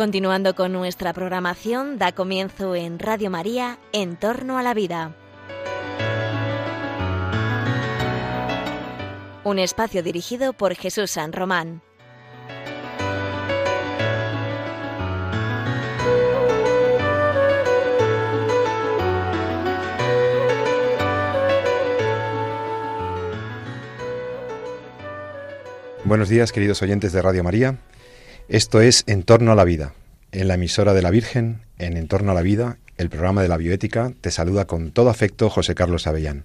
Continuando con nuestra programación, da comienzo en Radio María, En torno a la vida. Un espacio dirigido por Jesús San Román. Buenos días, queridos oyentes de Radio María. Esto es En torno a la vida. En la emisora de la Virgen, en En torno a la vida, el programa de la bioética, te saluda con todo afecto José Carlos Avellán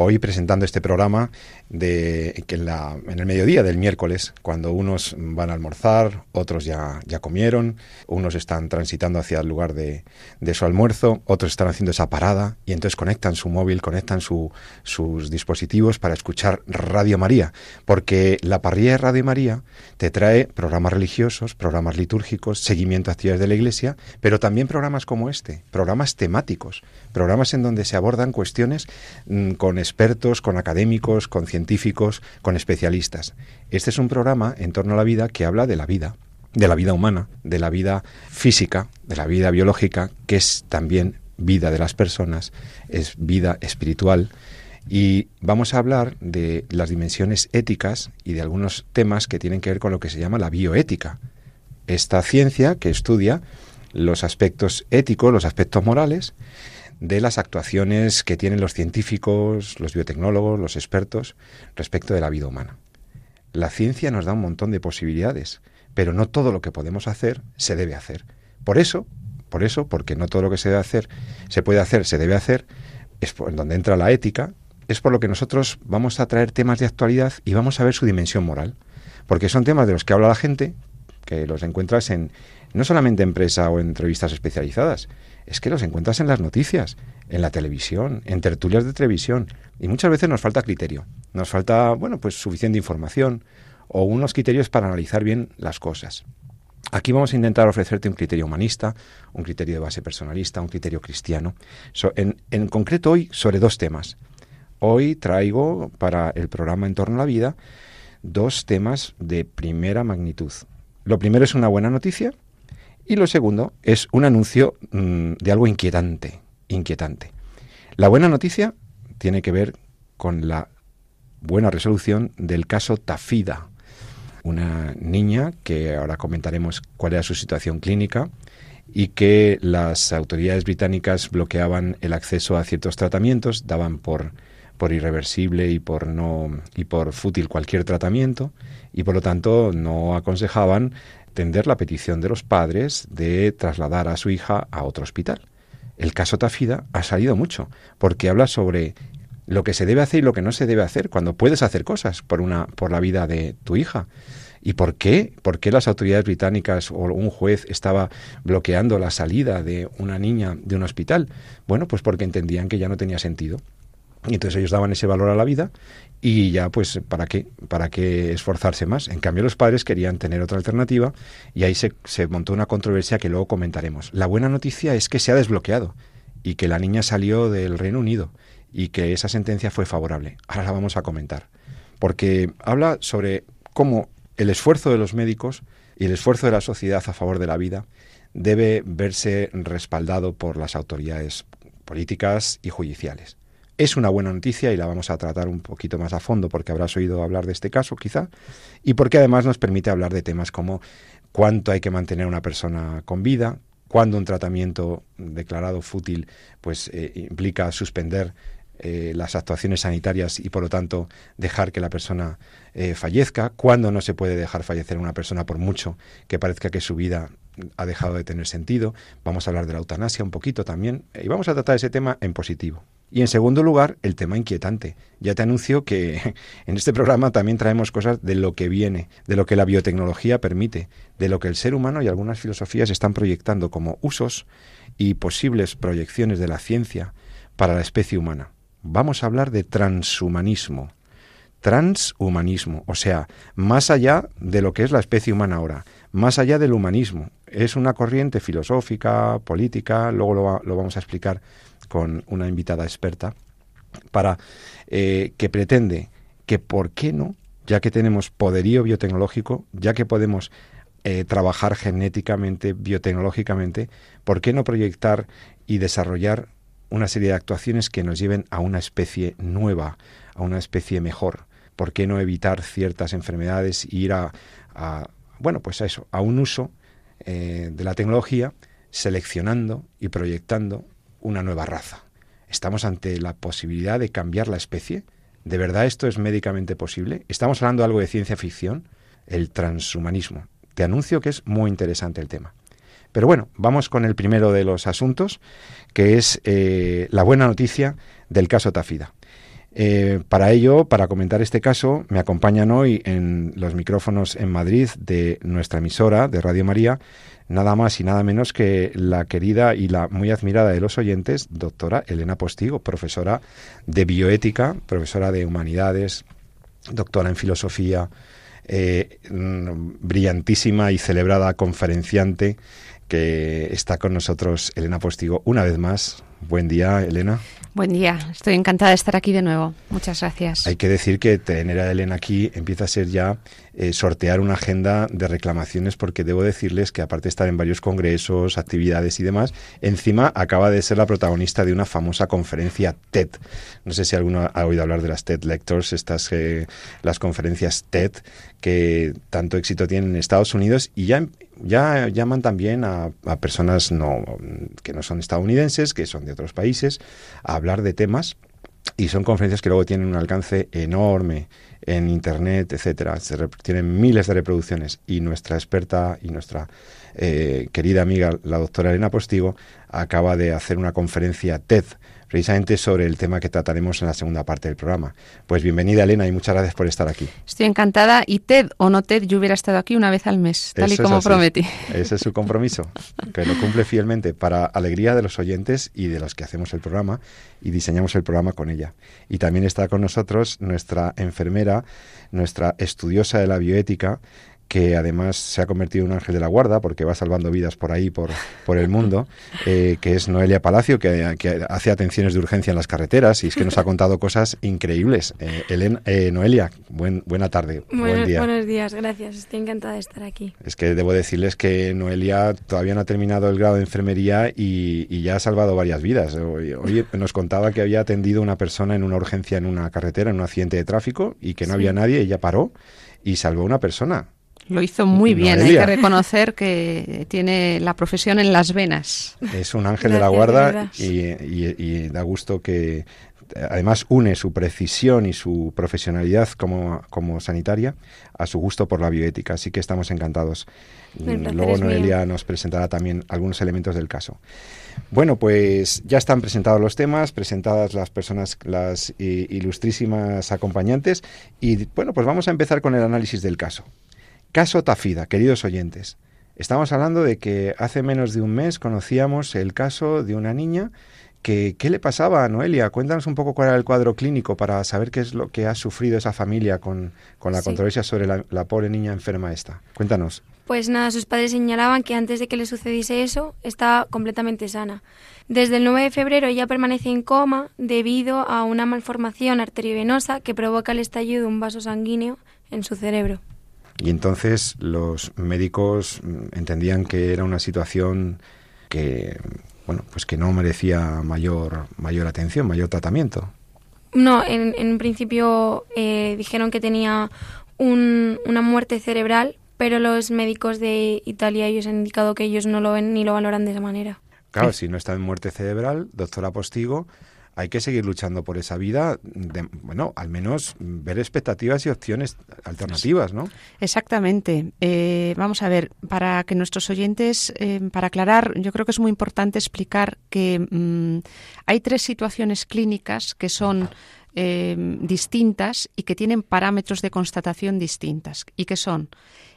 hoy presentando este programa de que en, la, en, el mediodía del miércoles, cuando unos van a almorzar, otros ya, ya comieron, unos están transitando hacia el lugar de, de, su almuerzo, otros están haciendo esa parada y entonces conectan su móvil, conectan su, sus dispositivos para escuchar Radio María, porque la parrilla de Radio María te trae programas religiosos, programas litúrgicos, seguimiento a actividades de la Iglesia, pero también programas como este, programas temáticos, programas en donde se abordan cuestiones mm, con expertos, con académicos, con científicos, con especialistas. Este es un programa en torno a la vida que habla de la vida, de la vida humana, de la vida física, de la vida biológica, que es también vida de las personas, es vida espiritual. Y vamos a hablar de las dimensiones éticas y de algunos temas que tienen que ver con lo que se llama la bioética. Esta ciencia que estudia los aspectos éticos, los aspectos morales, de las actuaciones que tienen los científicos, los biotecnólogos, los expertos respecto de la vida humana. La ciencia nos da un montón de posibilidades, pero no todo lo que podemos hacer se debe hacer. Por eso, por eso, porque no todo lo que se debe hacer se puede hacer, se debe hacer, es por donde entra la ética, es por lo que nosotros vamos a traer temas de actualidad y vamos a ver su dimensión moral, porque son temas de los que habla la gente, que los encuentras en no solamente en o en entrevistas especializadas, es que los encuentras en las noticias, en la televisión, en tertulias de televisión. Y muchas veces nos falta criterio. Nos falta, bueno, pues suficiente información o unos criterios para analizar bien las cosas. Aquí vamos a intentar ofrecerte un criterio humanista, un criterio de base personalista, un criterio cristiano. en, en concreto hoy sobre dos temas. Hoy traigo para el programa En torno a la vida dos temas de primera magnitud. Lo primero es una buena noticia y lo segundo es un anuncio mm, de algo inquietante, inquietante. La buena noticia tiene que ver con la buena resolución del caso Tafida, una niña que ahora comentaremos cuál era su situación clínica y que las autoridades británicas bloqueaban el acceso a ciertos tratamientos, daban por por irreversible y por no y por fútil cualquier tratamiento y por lo tanto no aconsejaban la petición de los padres de trasladar a su hija a otro hospital. El caso Tafida ha salido mucho, porque habla sobre lo que se debe hacer y lo que no se debe hacer cuando puedes hacer cosas por una por la vida de tu hija. ¿Y por qué? ¿Por qué las autoridades británicas o un juez estaba bloqueando la salida de una niña de un hospital? Bueno, pues porque entendían que ya no tenía sentido. Y entonces ellos daban ese valor a la vida y ya pues para qué para qué esforzarse más en cambio los padres querían tener otra alternativa y ahí se, se, montó una controversia que luego comentaremos. La buena noticia es que se ha desbloqueado y que la niña salió del Reino Unido y que esa sentencia fue favorable. Ahora la vamos a comentar porque habla sobre cómo el esfuerzo de los médicos y el esfuerzo de la sociedad a favor de la vida debe verse respaldado por las autoridades políticas y judiciales es una buena noticia y la vamos a tratar un poquito más a fondo porque habrás oído hablar de este caso quizá y porque además nos permite hablar de temas como cuánto hay que mantener a una persona con vida, cuándo un tratamiento declarado fútil pues eh, implica suspender eh, las actuaciones sanitarias y por lo tanto dejar que la persona eh, fallezca, cuándo no se puede dejar fallecer a una persona por mucho que parezca que su vida ha dejado de tener sentido. Vamos a hablar de la eutanasia un poquito también y vamos a tratar ese tema en positivo. Y en segundo lugar, el tema inquietante. Ya te anuncio que en este programa también traemos cosas de lo que viene, de lo que la biotecnología permite, de lo que el ser humano y algunas filosofías están proyectando como usos y posibles proyecciones de la ciencia para la especie humana. Vamos a hablar de transhumanismo. Transhumanismo, o sea, más allá de lo que es la especie humana ahora, más allá del humanismo. Es una corriente filosófica, política, luego lo, lo vamos a explicar con una invitada experta, para eh, que pretende que, ¿por qué no? Ya que tenemos poderío biotecnológico, ya que podemos eh, trabajar genéticamente, biotecnológicamente, ¿por qué no proyectar y desarrollar una serie de actuaciones que nos lleven a una especie nueva, a una especie mejor? ¿Por qué no evitar ciertas enfermedades e ir a, bueno, pues a eso, a un uso eh, de la tecnología, seleccionando y proyectando una nueva raza? ¿Estamos ante la posibilidad de cambiar la especie? ¿De verdad esto es médicamente posible? ¿Estamos hablando de algo de ciencia ficción? El transhumanismo. Te anuncio que es muy interesante el tema. Pero bueno, vamos con el primero de los asuntos, que es eh, la buena noticia del caso Tafida. Eh, para ello, para comentar este caso, me acompañan hoy en los micrófonos en Madrid de nuestra emisora de Radio María, nada más y nada menos que la querida y la muy admirada de los oyentes, doctora Elena Postigo, profesora de bioética, profesora de humanidades, doctora en filosofía, eh, brillantísima y celebrada conferenciante que está con nosotros Elena Postigo una vez más. Buen día, Elena. Buen día, estoy encantada de estar aquí de nuevo. Muchas gracias. Hay que decir que tener a Elena aquí empieza a ser ya eh, sortear una agenda de reclamaciones porque debo decirles que aparte de estar en varios congresos, actividades y demás, encima acaba de ser la protagonista de una famosa conferencia TED. No sé si alguno ha oído hablar de las TED Lectures, estas eh, las conferencias TED que tanto éxito tienen en Estados Unidos y ya ya llaman también a, personas no, que no son estadounidenses, que son de otros países, a hablar de temas y son conferencias que luego tienen un alcance enorme en internet, etcétera. tienen miles de reproducciones y nuestra experta y nuestra eh, querida amiga, la doctora Elena Postigo, acaba de hacer una conferencia TED precisamente sobre el tema que trataremos en la segunda parte del programa. Pues bienvenida Elena y muchas gracias por estar aquí. Estoy encantada y TED o no TED, yo hubiera estado aquí una vez al mes, tal y como prometí. Ese es su compromiso, que lo cumple fielmente para alegría de los oyentes y de los que hacemos el programa y diseñamos el programa con ella. Y también está con nosotros nuestra enfermera, nuestra estudiosa de la bioética, que además se ha convertido en un ángel de la guarda porque va salvando vidas por ahí, por, por el mundo, eh, que es Noelia Palacio, que, hace atenciones de urgencia en las carreteras y es que nos ha contado cosas increíbles. Eh, eh Noelia, buen, buena tarde. buen día. Buenos días, gracias. Estoy encantada de estar aquí. Es que debo decirles que Noelia todavía no ha terminado el grado de enfermería y, ya ha salvado varias vidas. Hoy, hoy, nos contaba que había atendido a una persona en una urgencia en una carretera, en un accidente de tráfico y que no había nadie, ella paró y salvó a una persona. Lo hizo muy bien, hay que reconocer que tiene la profesión en las venas. Es un ángel de la guarda y, da gusto que además une su precisión y su profesionalidad como, como sanitaria a su gusto por la bioética, así que estamos encantados. Luego Noelia nos presentará también algunos elementos del caso. Bueno, pues ya están presentados los temas, presentadas las personas, las ilustrísimas acompañantes y bueno, pues vamos a empezar con el análisis del caso. Caso Tafida, queridos oyentes. Estamos hablando de que hace menos de un mes conocíamos el caso de una niña que, ¿qué le pasaba a Noelia? Cuéntanos un poco cuál era el cuadro clínico para saber qué es lo que ha sufrido esa familia con, la controversia sobre la, pobre niña enferma esta. Cuéntanos. Pues nada, sus padres señalaban que antes de que le sucediese eso, estaba completamente sana. Desde el 9 de febrero ella permanece en coma debido a una malformación arteriovenosa que provoca el estallido de un vaso sanguíneo en su cerebro. Y entonces los médicos mm, entendían que era una situación que, bueno, pues que no merecía mayor, mayor atención, mayor tratamiento. No, en, en principio eh, dijeron que tenía un, una muerte cerebral, pero los médicos de Italia ellos han indicado que ellos no lo ven ni lo valoran de esa manera. Claro, si no está en muerte cerebral, doctora Postigo, hay que seguir luchando por esa vida, bueno, al menos ver expectativas y opciones alternativas, ¿no? Exactamente. Eh, vamos a ver, para que nuestros oyentes, eh, para aclarar, yo creo que es muy importante explicar que mm, hay tres situaciones clínicas que son eh, distintas y que tienen parámetros de constatación distintas y que son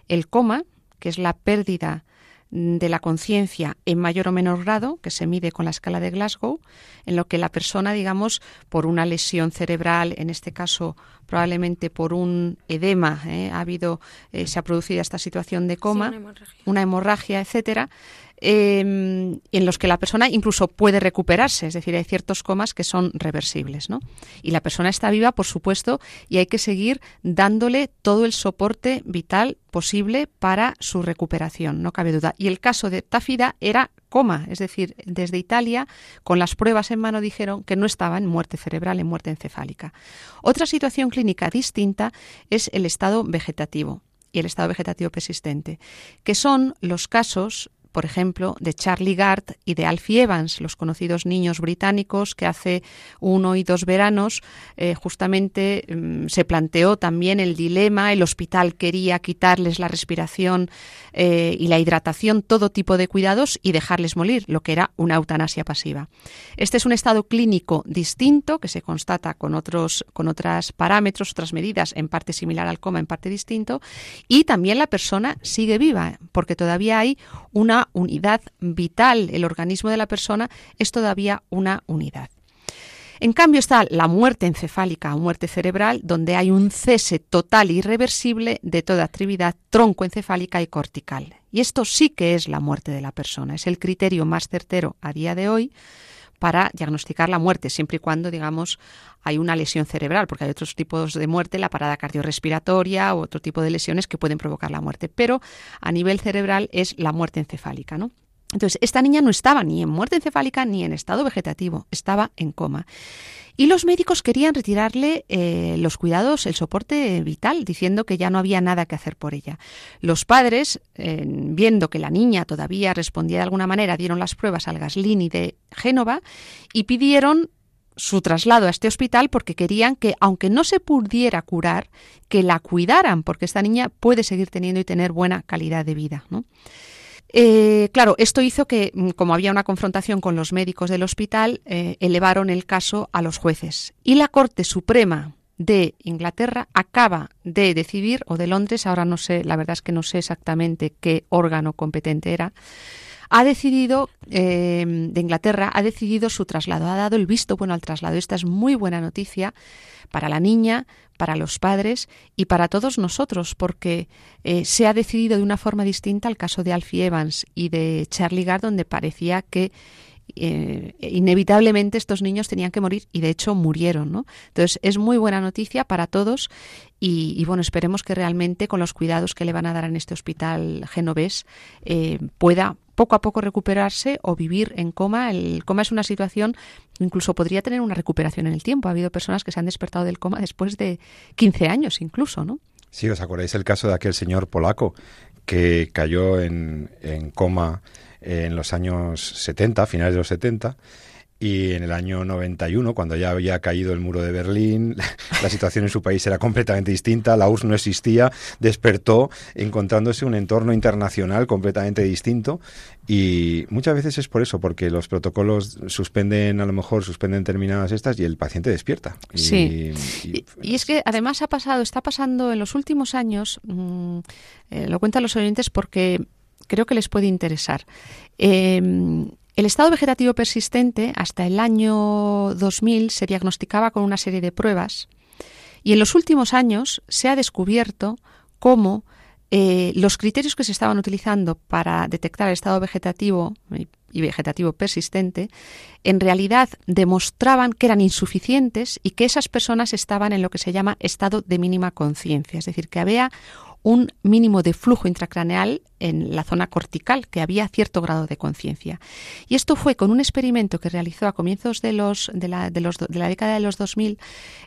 el coma, que es la pérdida de la conciencia en mayor o menor grado, que se mide con la escala de Glasgow, en lo que la persona, digamos, por una lesión cerebral, en este caso probablemente por un edema, ¿eh? ha habido, eh, se ha producido esta situación de coma, una hemorragia, etcétera, em, en los que la persona incluso puede recuperarse, es decir, hay ciertos comas que son reversibles, ¿no? Y la persona está viva, por supuesto, y hay que seguir dándole todo el soporte vital posible para su recuperación, no cabe duda. Y el caso de Tafida era coma, es decir, desde Italia, con las pruebas en mano dijeron que no estaba en muerte cerebral, en muerte encefálica. Otra situación clínica distinta es el estado vegetativo y el estado vegetativo persistente, que son los casos por ejemplo, de Charlie Gard y de Alfie Evans, los conocidos niños británicos que hace uno y dos veranos eh, justamente mm, se planteó también el dilema, el hospital quería quitarles la respiración eh, y la hidratación, todo tipo de cuidados y dejarles morir, lo que era una eutanasia pasiva. Este es un estado clínico distinto que se constata con otros con otros parámetros, otras medidas, en parte similar al coma, en parte distinto, y también la persona sigue viva, porque todavía hay una unidad vital. El organismo de la persona es todavía una unidad. En cambio está la muerte encefálica o muerte cerebral, donde hay un cese total e irreversible de toda actividad troncoencefálica y cortical. Y esto sí que es la muerte de la persona. Es el criterio más certero a día de hoy para diagnosticar la muerte, siempre y cuando, digamos, hay una lesión cerebral, porque hay otros tipos de muerte, la parada cardiorrespiratoria u otro tipo de lesiones que pueden provocar la muerte, pero a nivel cerebral es la muerte encefálica, ¿no? Entonces, esta niña no estaba ni en muerte encefálica ni en estado vegetativo, estaba en coma. Y los médicos querían retirarle eh, los cuidados, el soporte vital, diciendo que ya no había nada que hacer por ella. Los padres, viendo que la niña todavía respondía de alguna manera, dieron las pruebas al Gaslini de Génova y pidieron su traslado a este hospital porque querían que, aunque no se pudiera curar, que la cuidaran, porque esta niña puede seguir teniendo y tener buena calidad de vida. ¿no? Eh, claro, esto hizo que, mm, como había una confrontación con los médicos del hospital, eh, elevaron el caso a los jueces. Y la Corte Suprema de Inglaterra acaba de decidir, o de Londres, ahora no sé, la verdad es que no sé exactamente qué órgano competente era, ha decidido, eh, de Inglaterra, ha decidido su traslado, ha dado el visto bueno al traslado. Esta es muy buena noticia para la niña, para los padres y para todos nosotros, porque eh, se ha decidido de una forma distinta al caso de Alfie Evans y de Charlie Gard, donde parecía que eh, inevitablemente estos niños tenían que morir y de hecho murieron. ¿no? Entonces es muy buena noticia para todos y, bueno, esperemos que realmente con los cuidados que le van a dar en este hospital genovés eh, pueda poco a poco recuperarse o vivir en coma. El coma es una situación, incluso podría tener una recuperación en el tiempo. Ha habido personas que se han despertado del coma después de 15 años incluso, ¿no? Sí, ¿os acordáis el caso de aquel señor polaco que cayó en, en coma en los años 70, finales de los 70, y en el año 91, cuando ya había caído el muro de Berlín, la situación en su país era completamente distinta, la URSS no existía, despertó encontrándose un entorno internacional completamente distinto y muchas veces es por eso, porque los protocolos suspenden, a lo mejor suspenden terminadas estas y el paciente despierta. sí. Y, es que además ha pasado, está pasando en los últimos años, mm, eh, lo cuentan los oyentes porque creo que les puede interesar. Em, el estado vegetativo persistente hasta el año 2000 se diagnosticaba con una serie de pruebas y en los últimos años se ha descubierto cómo eh, los criterios que se estaban utilizando para detectar el estado vegetativo y vegetativo persistente en realidad demostraban que eran insuficientes y que esas personas estaban en lo que se llama estado de mínima conciencia, es decir, que había un mínimo de flujo intracraneal en la zona cortical, que había cierto grado de conciencia. Y esto fue con un experimento que realizó a comienzos de, los, de, la, de, los, de la década de los 2000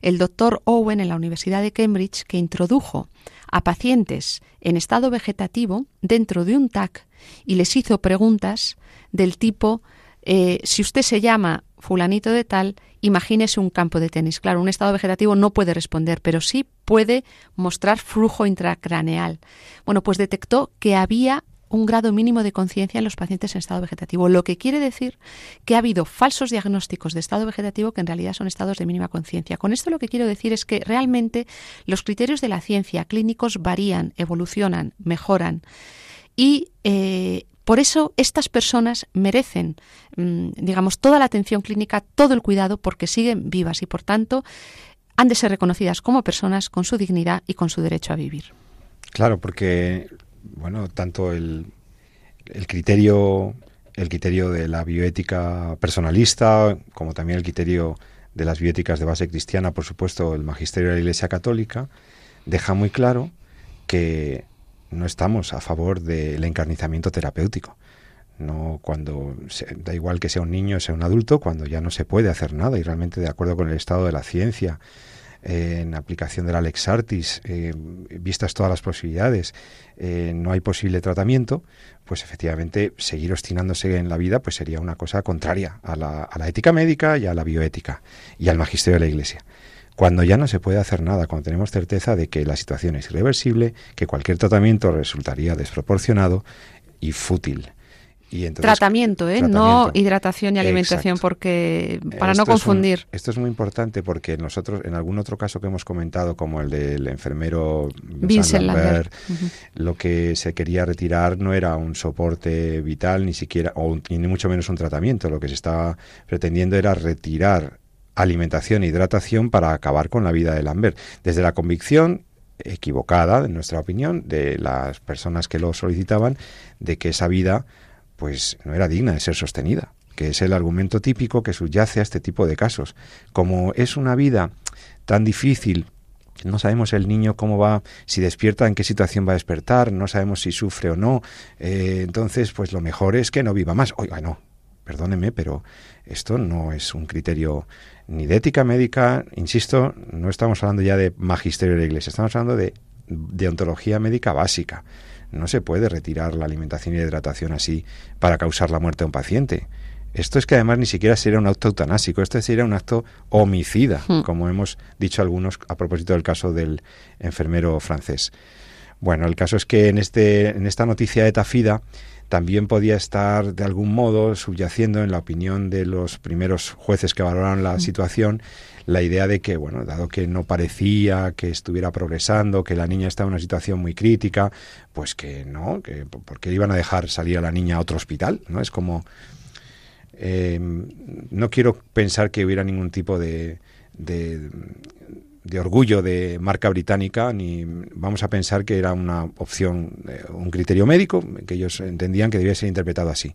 el doctor Owen en la Universidad de Cambridge, que introdujo a pacientes en estado vegetativo dentro de un TAC y les hizo preguntas del tipo eh, si usted se llama fulanito de tal, imagínese un campo de tenis. Claro, un estado vegetativo no puede responder, pero sí puede mostrar flujo intracraneal. Bueno, pues detectó que había un grado mínimo de conciencia en los pacientes en estado vegetativo, lo que quiere decir que ha habido falsos diagnósticos de estado vegetativo que en realidad son estados de mínima conciencia. Con esto lo que quiero decir es que realmente los criterios de la ciencia clínicos varían, evolucionan, mejoran y eh, por eso estas personas merecen, mm, digamos, toda la atención clínica, todo el cuidado, porque siguen vivas y, por tanto, han de ser reconocidas como personas con su dignidad y con su derecho a vivir. Claro, porque, bueno, tanto el, el criterio, el criterio de la bioética personalista, como también el criterio de las bioéticas de base cristiana, por supuesto, el magisterio de la Iglesia Católica, deja muy claro que no estamos a favor del encarnizamiento terapéutico. No cuando da igual que sea un niño o sea un adulto, cuando ya no se puede hacer nada y realmente de acuerdo con el estado de la ciencia, en aplicación de la Lex Artis, eh, vistas todas las posibilidades, eh, no hay posible tratamiento, pues efectivamente seguir obstinándose en la vida pues sería una cosa contraria a la, a la ética médica y a la bioética y al magisterio de la Iglesia. Cuando ya no se puede hacer nada, cuando tenemos certeza de que la situación es irreversible, que cualquier tratamiento resultaría desproporcionado y fútil. Tratamiento, ¿eh? No hidratación y alimentación, porque para no confundir. esto es muy importante porque nosotros, en algún otro caso que hemos comentado, como el del enfermero Vincent Lambert, lo que se quería retirar no era un soporte vital, ni siquiera, o ni mucho menos un tratamiento. Lo que se estaba pretendiendo era retirar alimentación e hidratación para acabar con la vida de Lambert. Desde la convicción equivocada, en nuestra opinión, de las personas que lo solicitaban, de que esa vida pues no era digna de ser sostenida, que es el argumento típico que subyace a este tipo de casos. Como es una vida tan difícil, no sabemos el niño cómo va, si despierta, en qué situación va a despertar, no sabemos si sufre o no, eh, entonces pues lo mejor es que no viva más. Oiga, no, perdóneme, pero esto no es un criterio ni de ética médica, insisto, no estamos hablando ya de magisterio de la Iglesia, estamos hablando de, de ontología médica básica. No se puede retirar la alimentación y la hidratación así para causar la muerte a un paciente. Esto es que además ni siquiera sería un acto eutanásico, esto sería un acto homicida, hmm. como hemos dicho algunos a propósito del caso del enfermero francés. Bueno, el caso es que en, este, en esta noticia de Tafida también podía estar de algún modo subyaciendo en la opinión de los primeros jueces que valoraron la hmm. situación la idea de que, bueno, dado que no parecía que estuviera progresando, que la niña estaba en una situación muy crítica, pues que no, que porque iban a dejar salir a la niña a otro hospital, ¿no? Es como eh, no quiero pensar que hubiera ningún tipo de, de, de, orgullo de marca británica, ni vamos a pensar que era una opción, eh, un criterio médico, que ellos entendían que debía ser interpretado así.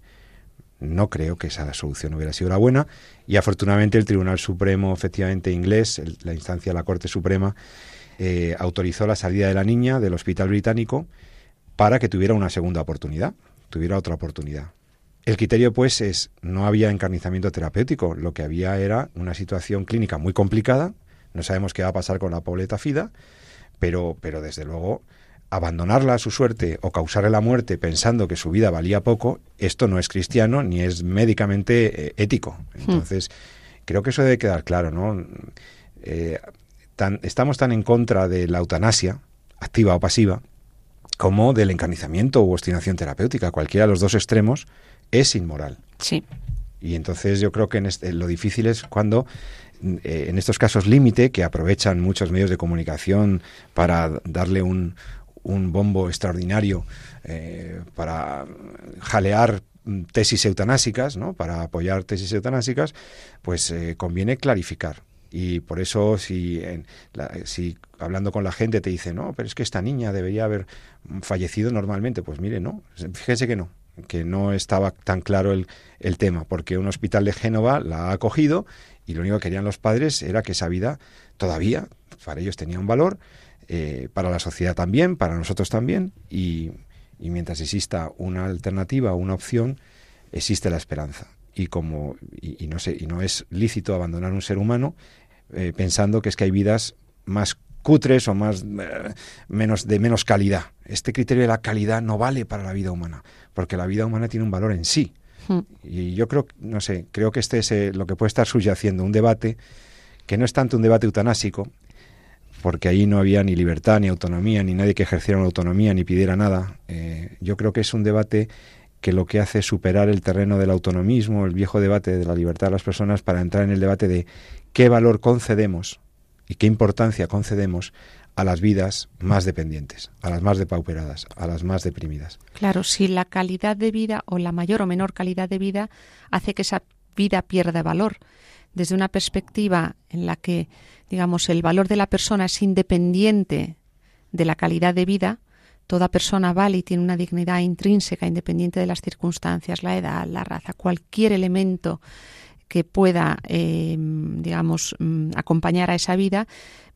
No creo que esa solución hubiera sido la buena y afortunadamente el Tribunal Supremo, efectivamente inglés, la instancia de la Corte Suprema, eh, autorizó la salida de la niña del hospital británico para que tuviera una segunda oportunidad, tuviera otra oportunidad. El criterio, pues, es no había encarnizamiento terapéutico, lo que había era una situación clínica muy complicada. No sabemos qué va a pasar con la pobleta FIDA, pero, pero desde luego abandonarla a su suerte o causarle la muerte pensando que su vida valía poco, esto no es cristiano ni es médicamente eh, ético. Hmm. Entonces, creo que eso debe quedar claro, ¿no? Eh, estamos tan en contra de la eutanasia, activa o pasiva, como del encarnizamiento u obstinación terapéutica. Cualquiera de los dos extremos es inmoral. Sí. Y entonces yo creo que en este, lo difícil es cuando en estos casos límite, que aprovechan muchos medios de comunicación para darle un, un bombo extraordinario eh, para jalear tesis eutanásicas, ¿no? para apoyar tesis eutanásicas, pues eh, conviene clarificar. Y por eso, si, si hablando con la gente te dice, no, pero es que esta niña debería haber fallecido normalmente, pues mire, no, fíjese que no, que no estaba tan claro el, el tema, porque un hospital de Génova la ha acogido y lo único que querían los padres era que esa vida todavía, para ellos tenía un valor, eh, para la sociedad también, para nosotros también, y, mientras exista una alternativa, una opción, existe la esperanza. Y como y, no sé, y no es lícito abandonar un ser humano eh, pensando que es que hay vidas más cutres o más eh, menos de menos calidad. Este criterio de la calidad no vale para la vida humana, porque la vida humana tiene un valor en sí. Y yo creo, no sé, creo que este es lo que puede estar subyaciendo un debate que no es tanto un debate eutanásico, porque ahí no había ni libertad, ni autonomía, ni nadie que ejerciera una autonomía, ni pidiera nada. Eh, yo creo que es un debate que lo que hace es superar el terreno del autonomismo, el viejo debate de la libertad de las personas, para entrar en el debate de qué valor concedemos y qué importancia concedemos a las vidas más dependientes, a las más depauperadas, a las más deprimidas. Claro, si la calidad de vida o la mayor o menor calidad de vida hace que esa vida pierda valor, desde una perspectiva en la que, digamos, el valor de la persona es independiente de la calidad de vida, Toda persona vale y tiene una dignidad intrínseca, independiente de las circunstancias, la edad, la raza, cualquier elemento que pueda, eh, digamos, mm, acompañar a esa vida,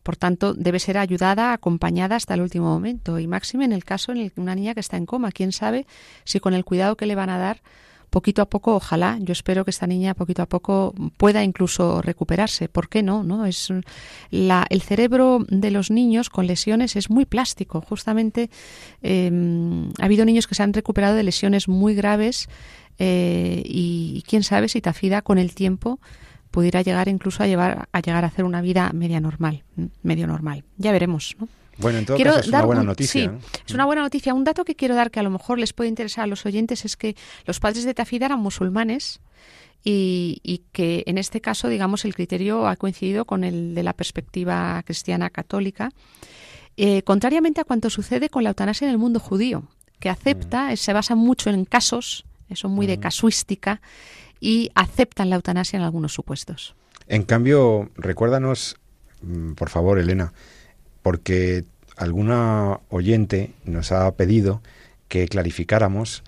por tanto, debe ser ayudada, acompañada hasta el último momento. Y máxime en el caso que una niña que está en coma, quién sabe si con el cuidado que le van a dar, poquito a poco, ojalá, yo espero que esta niña poquito a poco pueda incluso recuperarse. ¿Por qué no? ¿No? Es la, el cerebro de los niños con lesiones es muy plástico. Justamente em, ha habido niños que se han recuperado de lesiones muy graves eh, y, quién sabe si Tafida con el tiempo pudiera llegar incluso a llevar a llegar a hacer una vida media normal, medio normal. Ya veremos, ¿no? Bueno, en todo caso es una buena noticia. Sí, es una buena noticia. Un dato que quiero dar que a lo mejor les puede interesar a los oyentes es que los padres de Tafida eran musulmanes y, que en este caso, digamos, el criterio ha coincidido con el de la perspectiva cristiana católica, eh, contrariamente a cuanto sucede con la eutanasia en el mundo judío, que acepta, mm. se basa mucho en casos, son muy de mm. casuística, y aceptan la eutanasia en algunos supuestos. En cambio, recuérdanos, mm, por favor, Elena, porque alguna oyente nos ha pedido que clarificáramos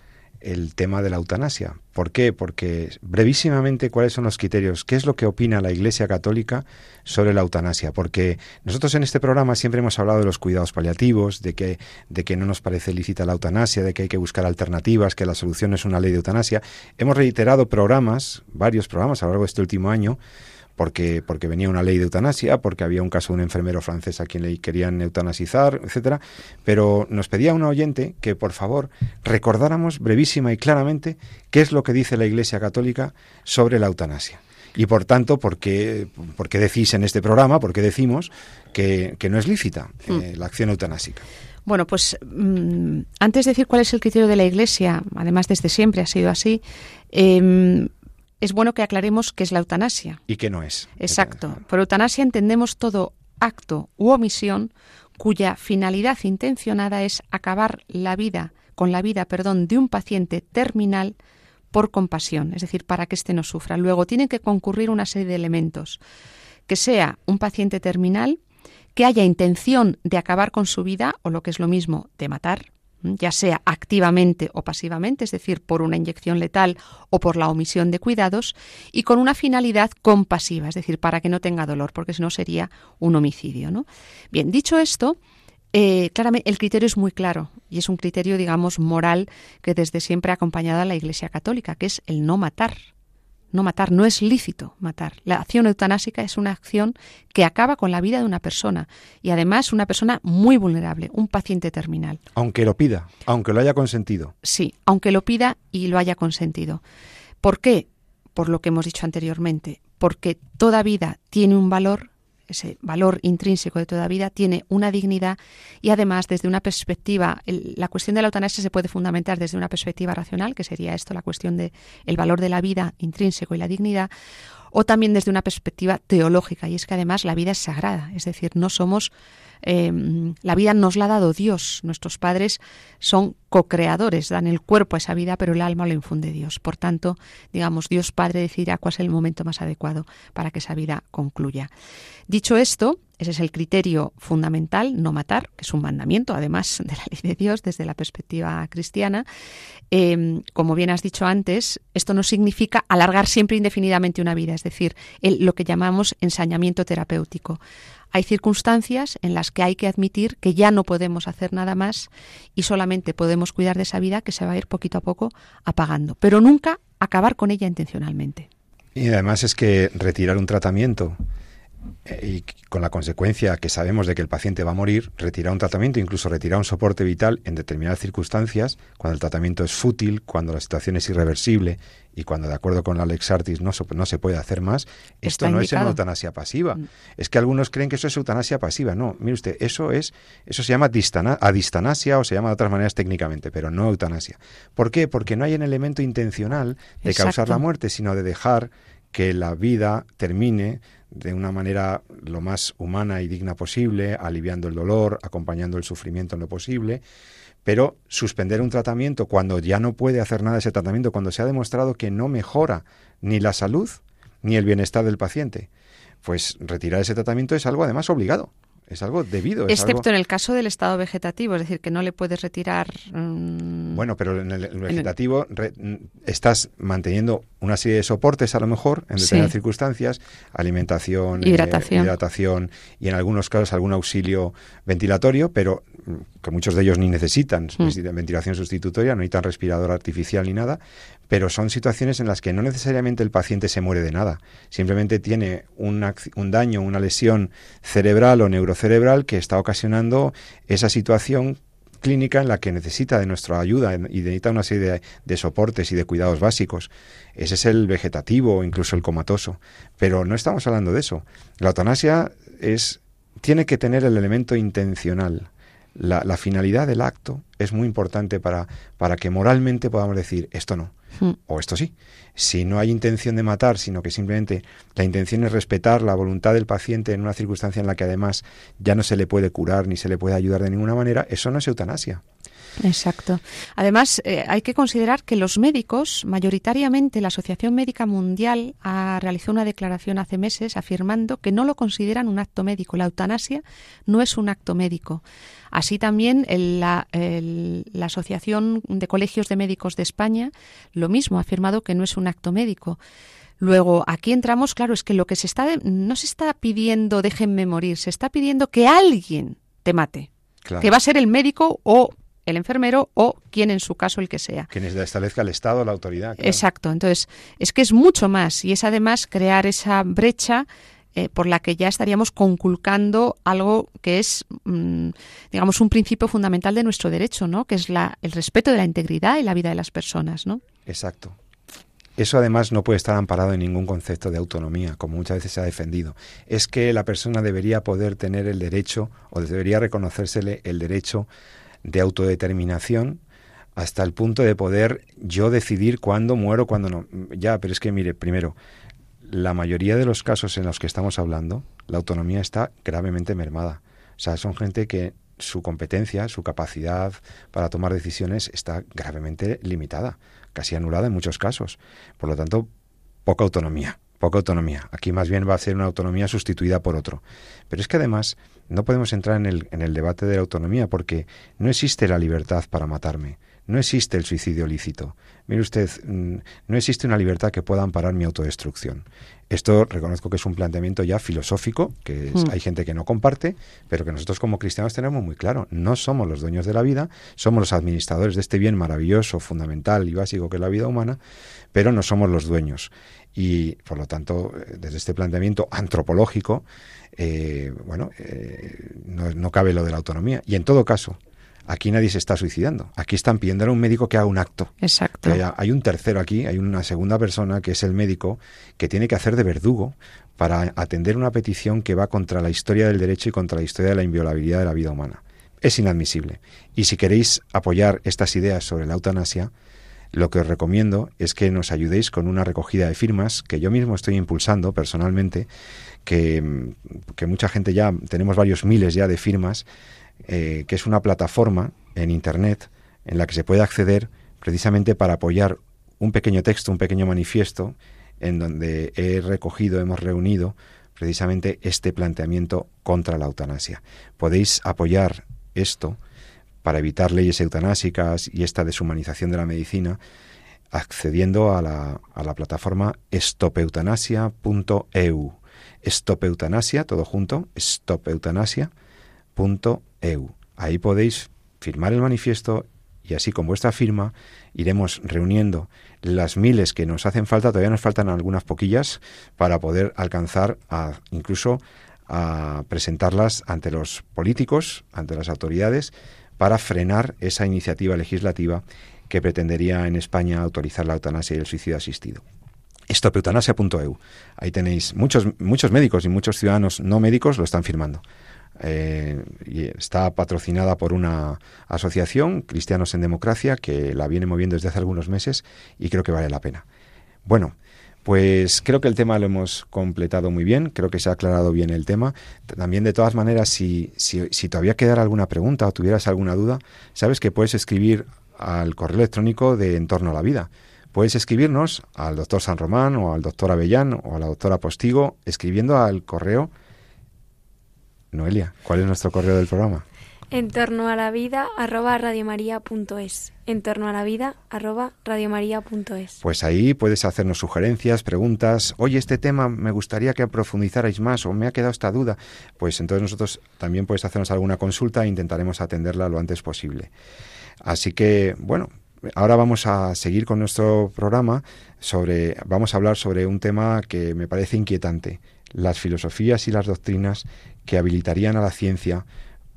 el tema de la eutanasia. ¿Por qué? Porque brevísimamente, ¿cuáles son los criterios? ¿Qué es lo que opina la Iglesia Católica sobre la eutanasia? Porque nosotros en este programa siempre hemos hablado de los cuidados paliativos, de que, de que no nos parece lícita la eutanasia, de que hay que buscar alternativas, que la solución es una ley de eutanasia. Hemos reiterado programas, varios programas a lo largo de este último año, porque, porque venía una ley de eutanasia, porque había un caso de un enfermero francés a quien le querían eutanasizar, etcétera. Pero nos pedía una oyente que por favor recordáramos brevísima y claramente qué es lo que dice la Iglesia Católica sobre la eutanasia. Y por tanto, ¿por qué, decís en este programa, por qué decimos que, no es lícita eh, mm. la acción eutanásica? Bueno, pues mm, antes de decir cuál es el criterio de la Iglesia, además desde siempre ha sido así, eh, es bueno que aclaremos qué es la eutanasia. ¿Y qué no es? Exacto. Por eutanasia entendemos todo acto u omisión cuya finalidad intencionada es acabar la vida con la vida, perdón, de un paciente terminal por compasión, es decir, para que éste no sufra. Luego tiene que concurrir una serie de elementos, que sea un paciente terminal, que haya intención de acabar con su vida o lo que es lo mismo, de matar, ya sea activamente o pasivamente, es decir, por una inyección letal o por la omisión de cuidados, y con una finalidad compasiva, es decir, para que no tenga dolor, porque si no sería un homicidio. ¿no? Bien, dicho esto, eh, claramente el criterio es muy claro y es un criterio, digamos, moral que desde siempre ha acompañado a la Iglesia Católica, que es el no matar no matar, no es lícito matar. La acción eutanásica es una acción que acaba con la vida de una persona y además una persona muy vulnerable, un paciente terminal. Aunque lo pida, aunque lo haya consentido. Sí, aunque lo pida y lo haya consentido. ¿Por qué? Por lo que hemos dicho anteriormente, porque toda vida tiene un valor ese valor intrínseco de toda vida, tiene una dignidad y además desde una perspectiva, la cuestión de la eutanasia se puede fundamentar desde una perspectiva racional, que sería esto, la cuestión del el valor de la vida intrínseco y la dignidad, o también desde una perspectiva teológica, y es que además la vida es sagrada, es decir, no somos Em, la vida nos la ha dado Dios. Nuestros padres son co-creadores, dan el cuerpo a esa vida, pero el alma lo infunde Dios. Por tanto, digamos, Dios Padre decidirá cuál es el momento más adecuado para que esa vida concluya. Dicho esto, ese es el criterio fundamental, no matar, que es un mandamiento, además de la ley de Dios desde la perspectiva cristiana. Em, como bien has dicho antes, esto no significa alargar siempre indefinidamente una vida, es decir, lo que llamamos ensañamiento terapéutico. Hay circunstancias en las que hay que admitir que ya no podemos hacer nada más y solamente podemos cuidar de esa vida que se va a ir poquito a poco apagando, pero nunca acabar con ella intencionalmente. Y además es que retirar un tratamiento eh, y con la consecuencia que sabemos de que el paciente va a morir, retirar un tratamiento, incluso retirar un soporte vital en determinadas circunstancias, cuando el tratamiento es fútil, cuando la situación es irreversible y cuando, de acuerdo con la Lex Artis, no, no se puede hacer más, esto no es una eutanasia pasiva. Mm. Es que algunos creen que eso es eutanasia pasiva. No, mire usted, eso es, eso se llama adistanasia o se llama de otras maneras técnicamente, pero no eutanasia. ¿Por qué? Porque no hay un elemento intencional de causar la muerte, sino de dejar que la vida termine de una manera lo más humana y digna posible, aliviando el dolor, acompañando el sufrimiento en lo posible, pero suspender un tratamiento cuando ya no puede hacer nada ese tratamiento, cuando se ha demostrado que no mejora ni la salud ni el bienestar del paciente, pues retirar ese tratamiento es algo además obligado. Es algo debido. Excepto en el caso del estado vegetativo, es decir, que no le puedes retirar. Mm, bueno, pero en el, vegetativo mm, estás manteniendo una serie de soportes a lo mejor en determinadas circunstancias, alimentación, eh, hidratación. hidratación y en algunos casos algún auxilio ventilatorio, pero mm, que muchos de ellos ni necesitan ventilación sustitutoria, no necesitan respirador artificial ni nada, pero son situaciones en las que no necesariamente el paciente se muere de nada, simplemente tiene un, un daño, una lesión cerebral o neurocerebral que está ocasionando esa situación clínica en la que necesita de nuestra ayuda y necesita una serie de, soportes y de cuidados básicos. Ese es el vegetativo o incluso el comatoso. Pero no estamos hablando de eso. La eutanasia es, tiene que tener el elemento intencional. La, la finalidad del acto es muy importante para, para que moralmente podamos decir esto no Hmm. o esto sí. Si no hay intención de matar, sino que simplemente la intención es respetar la voluntad del paciente en una circunstancia en la que además ya no se le puede curar ni se le puede ayudar de ninguna manera, eso no es eutanasia. Exacto. Además, eh, hay que considerar que los médicos, mayoritariamente la Asociación Médica Mundial ha realizado una declaración hace meses afirmando que no lo consideran un acto médico. La eutanasia no es un acto médico. Así también la, la Asociación de Colegios de Médicos de España, lo mismo, ha afirmado que no es un acto médico. Luego, aquí entramos, claro, es que lo que se está, no se está pidiendo déjenme morir, se está pidiendo que alguien te mate. Que va a ser el médico o el enfermero o quien en su caso el que sea. Quien establezca el Estado, la autoridad. Exacto. Entonces, es que es mucho más y es además crear esa brecha eh, por la que ya estaríamos conculcando algo que es, mm, digamos, un principio fundamental de nuestro derecho, ¿no? Que es la, el respeto de la integridad y la vida de las personas, ¿no? Exacto. Eso además no puede estar amparado en ningún concepto de autonomía, como muchas veces se ha defendido. Es que la persona debería poder tener el derecho o debería reconocérsele el derecho de autodeterminación hasta el punto de poder yo decidir cuándo muero, cuándo no. Ya, pero es que mire, primero, la mayoría de los casos en los que estamos hablando, la autonomía está gravemente mermada. O sea, son gente que su competencia, su capacidad para tomar decisiones está gravemente limitada, casi anulada en muchos casos. Por lo tanto, poca autonomía, poca autonomía. Aquí más bien va a ser una autonomía sustituida por otro. Pero es que además no podemos entrar en el, en el debate de la autonomía porque no existe la libertad para matarme. No existe el suicidio lícito. Mire usted, mm, no existe una libertad que pueda amparar mi autodestrucción. Esto reconozco que es un planteamiento ya filosófico, que mm. hay gente que no comparte, pero que nosotros como cristianos tenemos muy claro. No somos los dueños de la vida, somos los administradores de este bien maravilloso, fundamental y básico que es la vida humana, pero no somos los dueños. Y, por lo tanto, eh, desde este planteamiento antropológico, eh, bueno, eh, no, no cabe lo de la autonomía. Y en todo caso, Aquí nadie se está suicidando. Aquí están pidiendo a un médico que haga un acto. Exacto. hay un tercero aquí, hay una segunda persona que es el médico que tiene que hacer de verdugo para atender una petición que va contra la historia del derecho y contra la historia de la inviolabilidad de la vida humana. Es inadmisible. Y si queréis apoyar estas ideas sobre la eutanasia, lo que os recomiendo es que nos ayudéis con una recogida de firmas que yo mismo estoy impulsando personalmente, que, que mucha gente ya, tenemos varios miles ya de firmas eh, que es una plataforma en Internet en la que se puede acceder precisamente para apoyar un pequeño texto, un pequeño manifiesto, en donde he recogido, hemos reunido precisamente este planteamiento contra la eutanasia. Podéis apoyar esto para evitar leyes eutanásicas y esta deshumanización de la medicina accediendo a la, a la plataforma stopeutanasia.eu. Stopeutanasia, todo junto, stopeutanasia.eu EU. Ahí podéis firmar el manifiesto y así con vuestra firma iremos reuniendo las miles que nos hacen falta, todavía nos faltan algunas poquillas para poder alcanzar a incluso a presentarlas ante los políticos, ante las autoridades, para frenar esa iniciativa legislativa que pretendería en España autorizar la eutanasia y el suicidio asistido. Estopeutanasia.eu. Ahí tenéis muchos muchos médicos y muchos ciudadanos no médicos lo están firmando. Eh, está patrocinada por una asociación, Cristianos en Democracia, que la viene moviendo desde hace algunos meses y creo que vale la pena. Bueno, pues creo que el tema lo hemos completado muy bien, creo que se ha aclarado bien el tema. También, de todas maneras, si, si, si todavía quedara alguna pregunta o tuvieras alguna duda, sabes que puedes escribir al correo electrónico de Entorno a la Vida. Puedes escribirnos al doctor San Román o al doctor Avellán o a la doctora Postigo escribiendo al correo Noelia, ¿cuál es nuestro correo del programa? En torno a la vida arroba radiomaria.es. En torno a la vida arroba radiomaria.es. Pues ahí puedes hacernos sugerencias, preguntas. Oye, este tema me gustaría que profundizarais más o me ha quedado esta duda. Pues entonces nosotros también puedes hacernos alguna consulta e intentaremos atenderla lo antes posible. Así que, bueno, ahora vamos a seguir con nuestro programa sobre, vamos a hablar sobre un tema que me parece inquietante, las filosofías y las doctrinas que habilitarían a la ciencia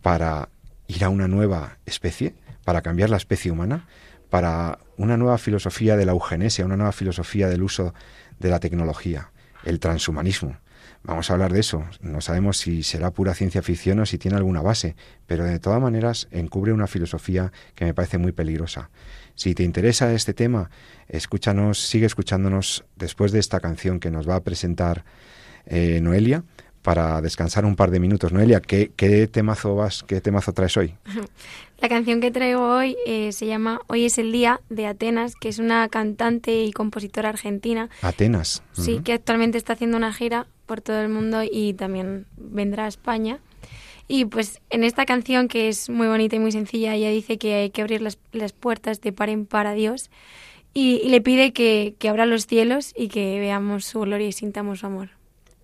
para ir a una nueva especie, para cambiar la especie humana, para una nueva filosofía de la eugenesia, una nueva filosofía del uso de la tecnología, el transhumanismo. Vamos a hablar de eso. No sabemos si será pura ciencia ficción o si tiene alguna base, pero de todas maneras encubre una filosofía que me parece muy peligrosa. Si te interesa este tema, escúchanos, sigue escuchándonos después de esta canción que nos va a presentar eh, Noelia para descansar un par de minutos. Noelia, ¿qué, qué temazo vas, qué temazo traes hoy? La canción que traigo hoy eh, se llama Hoy es el día de Atenas, que es una cantante y compositora argentina. Atenas. Sí, que actualmente está haciendo una gira por todo el mundo y también vendrá a España. Y pues en esta canción, que es muy bonita y muy sencilla, ella dice que hay que abrir las, puertas de par en par a Dios y, y le pide que, que abra los cielos y que veamos su gloria y sintamos su amor.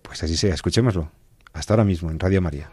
Pues así sea, escuchémoslo. Hasta ahora mismo en Radio María.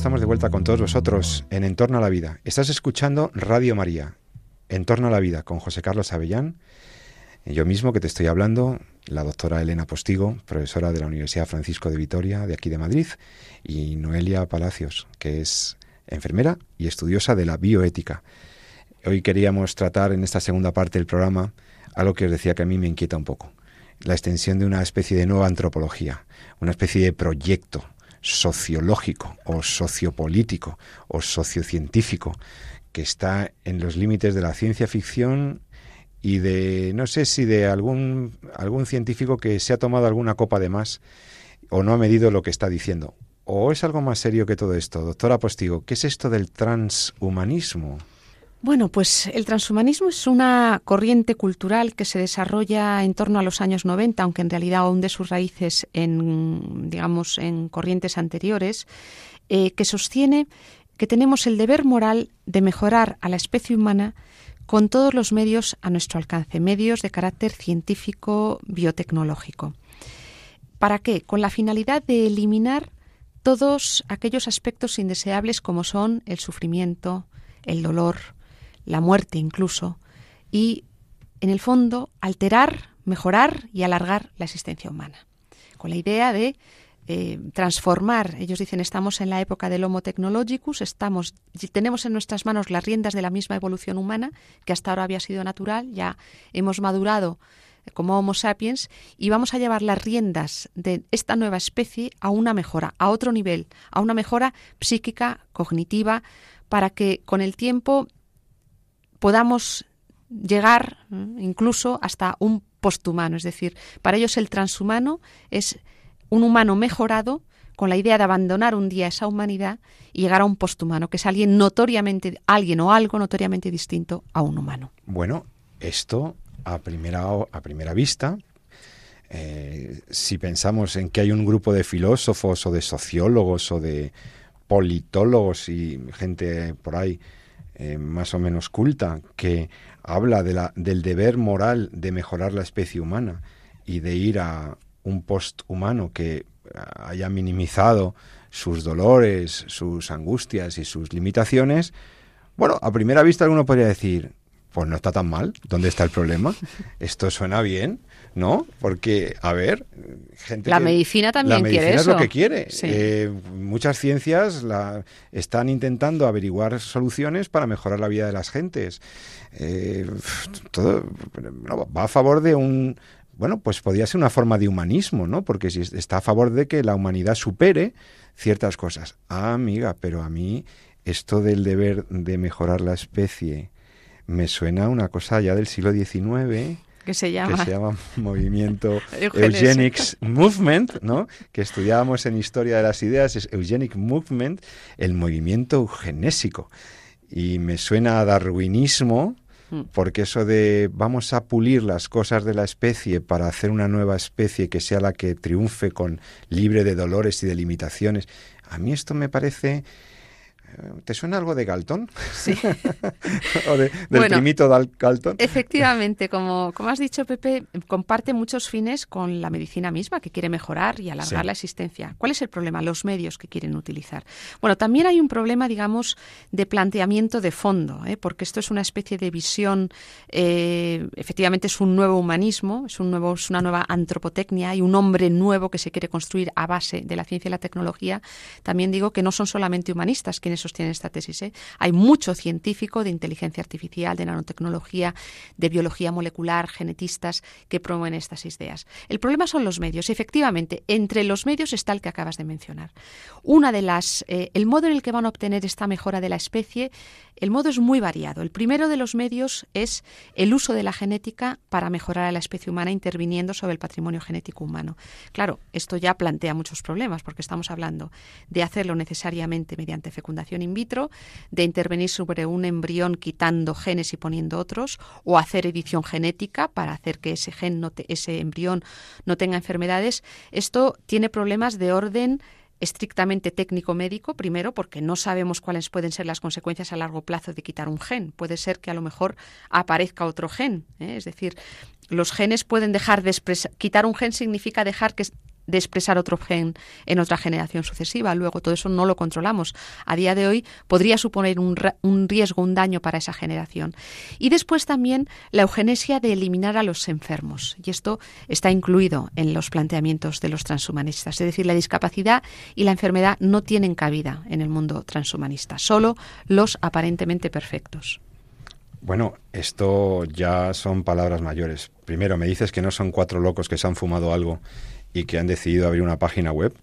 Estamos de vuelta con todos vosotros en Entorno a la Vida. Estás escuchando Radio María, Entorno a la Vida, con José Carlos Avellán, yo mismo que te estoy hablando, la doctora Elena Postigo, profesora de la Universidad Francisco de Vitoria, de aquí de Madrid, y Noelia Palacios, que es enfermera y estudiosa de la bioética. Hoy queríamos tratar en esta segunda parte del programa algo que os decía que a mí me inquieta un poco. la extensión de una especie de nueva antropología, una especie de proyecto sociológico o sociopolítico o sociocientífico que está en los límites de la ciencia ficción y de no sé si de algún algún científico que se ha tomado alguna copa de más o no ha medido lo que está diciendo. ¿O es algo más serio que todo esto? Doctora Postigo, ¿qué es esto del transhumanismo? Bueno, pues el transhumanismo es una corriente cultural que se desarrolla en torno a los años 90, aunque en realidad hunde sus raíces en, digamos, en corrientes anteriores, eh, que sostiene que tenemos el deber moral de mejorar a la especie humana con todos los medios a nuestro alcance, medios de carácter científico, biotecnológico. ¿Para qué? Con la finalidad de eliminar todos aquellos aspectos indeseables como son el sufrimiento, el dolor, la muerte incluso, y en el fondo alterar, mejorar y alargar la existencia humana, con la idea de eh, transformar. Ellos dicen estamos en la época del Homo technologicus, estamos, tenemos en nuestras manos las riendas de la misma evolución humana que hasta ahora había sido natural, ya hemos madurado como Homo sapiens y vamos a llevar las riendas de esta nueva especie a una mejora, a otro nivel, a una mejora psíquica, cognitiva, para que con el tiempo podamos llegar incluso hasta un posthumano. Es decir, para ellos el transhumano es un humano mejorado con la idea de abandonar un día esa humanidad y llegar a un posthumano, que es alguien notoriamente, alguien o algo notoriamente distinto a un humano. Bueno, esto a primera, a primera vista, eh, si pensamos en que hay un grupo de filósofos o de sociólogos o de politólogos y gente por ahí eh, más o menos culta que habla de la, del deber moral de mejorar la especie humana y de ir a un post-humano que haya minimizado sus dolores, sus angustias y sus limitaciones, bueno, a primera vista alguno podría decir, pues no está tan mal, ¿dónde está el problema? Esto suena bien, ¿no? Porque, a ver, gente... La medicina también la medicina es lo que quiere. Eh, muchas ciencias la, están intentando averiguar soluciones para mejorar la vida de las gentes. Eh, todo va a favor de un... Bueno, pues podría ser una forma de humanismo, ¿no? Porque si está a favor de que la humanidad supere ciertas cosas. Ah, amiga, pero a mí esto del deber de mejorar la especie me suena una cosa ya del siglo XIX que se llama, se llama movimiento Eugenics Movement, ¿no? que estudiábamos en Historia de las Ideas, es Eugenic Movement, el movimiento eugenésico. Y me suena a darwinismo, mm. porque eso de vamos a pulir las cosas de la especie para hacer una nueva especie que sea la que triunfe con libre de dolores y de limitaciones, a mí esto me parece ¿Te suena algo de Galton? Sí. ¿O del primito de Galton? Efectivamente, como, como has dicho, Pepe, comparte muchos fines con la medicina misma, que quiere mejorar y alargar la existencia. ¿Cuál es el problema? Los medios que quieren utilizar. Bueno, también hay un problema, digamos, de planteamiento de fondo, ¿eh? porque esto es una especie de visión, eh, efectivamente es un nuevo humanismo, es, un nuevo, es una nueva antropotecnia, y un hombre nuevo que se quiere construir a base de la ciencia y la tecnología. También digo que no son solamente humanistas quienes sostienen esta tesis. ¿eh? Hay mucho científico de inteligencia artificial, de nanotecnología, de biología molecular, genetistas que promueven estas ideas. El problema son los medios. Efectivamente, entre los medios está el que acabas de mencionar. Una de las, eh, el modo en el que van a obtener esta mejora de la especie, el modo es muy variado. El primero de los medios es el uso de la genética para mejorar a la especie humana interviniendo sobre el patrimonio genético humano. Claro, esto ya plantea muchos problemas porque estamos hablando de hacerlo necesariamente mediante fecundación in vitro, de intervenir sobre un embrión quitando genes y poniendo otros, o hacer edición genética para hacer que ese gen, no ese embrión no tenga enfermedades. Esto tiene problemas de orden estrictamente técnico-médico, primero porque no sabemos cuáles pueden ser las consecuencias a largo plazo de quitar un gen. Puede ser que a lo mejor aparezca otro gen. ¿eh? Es decir, los genes pueden dejar de expresar. Quitar un gen significa dejar que de expresar otro gen en otra generación sucesiva. Luego todo eso no lo controlamos. A día de hoy podría suponer un, un, riesgo, un daño para esa generación. Y después también la eugenesia de eliminar a los enfermos. Y esto está incluido en los planteamientos de los transhumanistas. Es decir, la discapacidad y la enfermedad no tienen cabida en el mundo transhumanista, solo los aparentemente perfectos. Bueno, esto ya son palabras mayores. Primero, me dices que no son cuatro locos que se han fumado algo y que han decidido abrir una página web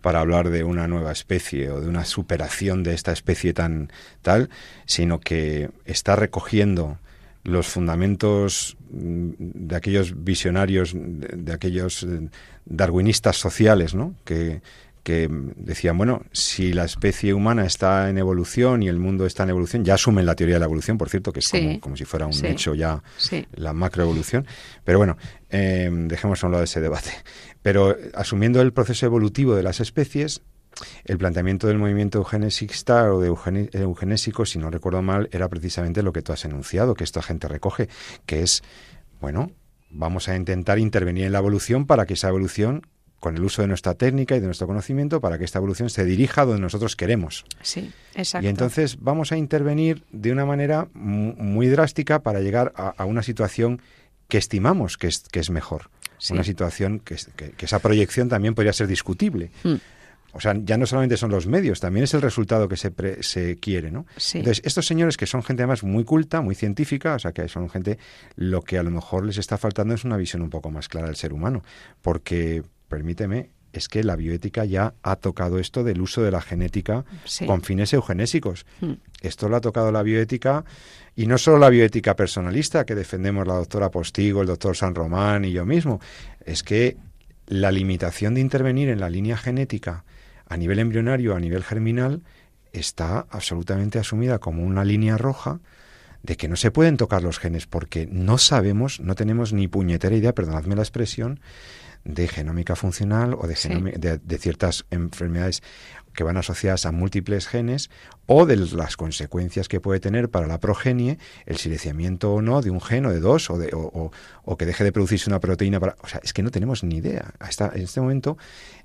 para hablar de una nueva especie o de una superación de esta especie tan tal, sino que está recogiendo los fundamentos mm, de aquellos visionarios, de, aquellos eh, darwinistas sociales, ¿no? Que, que decían, bueno, si la especie humana está en evolución y el mundo está en evolución, ya asumen la teoría de la evolución, por cierto, que es como, si fuera un hecho ya la macroevolución. Pero bueno, eh, dejemos a un lado ese debate. Pero asumiendo el proceso evolutivo de las especies, el planteamiento del movimiento eugenesista o de eugenésico, si no recuerdo mal, era precisamente lo que tú has enunciado, que esta gente recoge, que es, bueno, vamos a intentar intervenir en la evolución para que esa evolución con el uso de nuestra técnica y de nuestro conocimiento para que esta evolución se dirija donde nosotros queremos. Sí, exacto. Y entonces vamos a intervenir de una manera muy drástica para llegar a, una situación que estimamos que es, que es mejor. Una situación que, esa proyección también podría ser discutible. Hmm. O sea, ya no solamente son los medios, también es el resultado que se, se quiere, ¿no? Entonces, estos señores que son gente además muy culta, muy científica, o sea, que son gente, lo que a lo mejor les está faltando es una visión un poco más clara del ser humano, porque permíteme, es que la bioética ya ha tocado esto del uso de la genética con fines eugenésicos. Hmm. Esto lo ha tocado la bioética y no solo la bioética personalista que defendemos la doctora Postigo, el doctor San Román y yo mismo, es que la limitación de intervenir en la línea genética a nivel embrionario, a nivel germinal, está absolutamente asumida como una línea roja de que no se pueden tocar los genes porque no sabemos, no tenemos ni puñetera idea, perdonadme la expresión, de genómica funcional o de, de, ciertas enfermedades que van asociadas a múltiples genes o de las consecuencias que puede tener para la progenie el silenciamiento o no de un gen o de dos o, de, o, que deje de producirse una proteína para... O sea, es que no tenemos ni idea. Hasta en este momento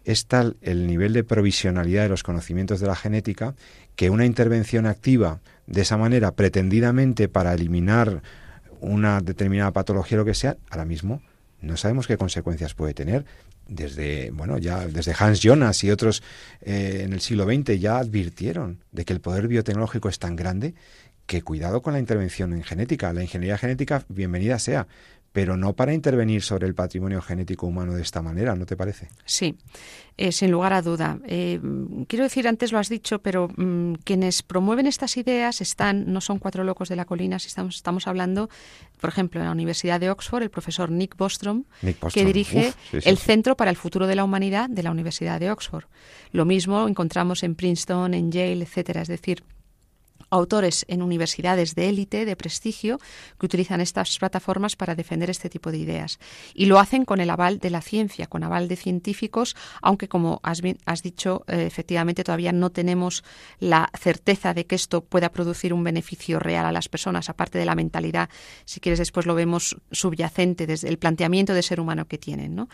es tal el nivel de provisionalidad de los conocimientos de la genética que una intervención activa de esa manera pretendidamente para eliminar una determinada patología o lo que sea, ahora mismo no sabemos qué consecuencias puede tener. Desde, bueno, ya desde Hans Jonas y otros eh, en el siglo XX ya advirtieron de que el poder biotecnológico es tan grande que cuidado con la intervención en genética. La ingeniería genética, bienvenida sea, pero no para intervenir sobre el patrimonio genético humano de esta manera, ¿no te parece? Sí, eh, sin lugar a duda. Eh, quiero decir, antes lo has dicho, pero mm, quienes promueven estas ideas están, no son cuatro locos de la colina, si estamos, estamos hablando, por ejemplo, en la Universidad de Oxford, el profesor Nick Bostrom, que dirige el Centro para el Futuro de la Humanidad de la Universidad de Oxford. Lo mismo encontramos en Princeton, en Yale, etcétera. Es decir, autores en universidades de élite, de prestigio, que utilizan estas plataformas para defender este tipo de ideas. Y lo hacen con el aval de la ciencia, con aval de científicos, aunque como has, has dicho, eh, efectivamente todavía no tenemos la certeza de que esto pueda producir un beneficio real a las personas, aparte de la mentalidad, si quieres después lo vemos subyacente desde el planteamiento de ser humano que tienen. ¿no?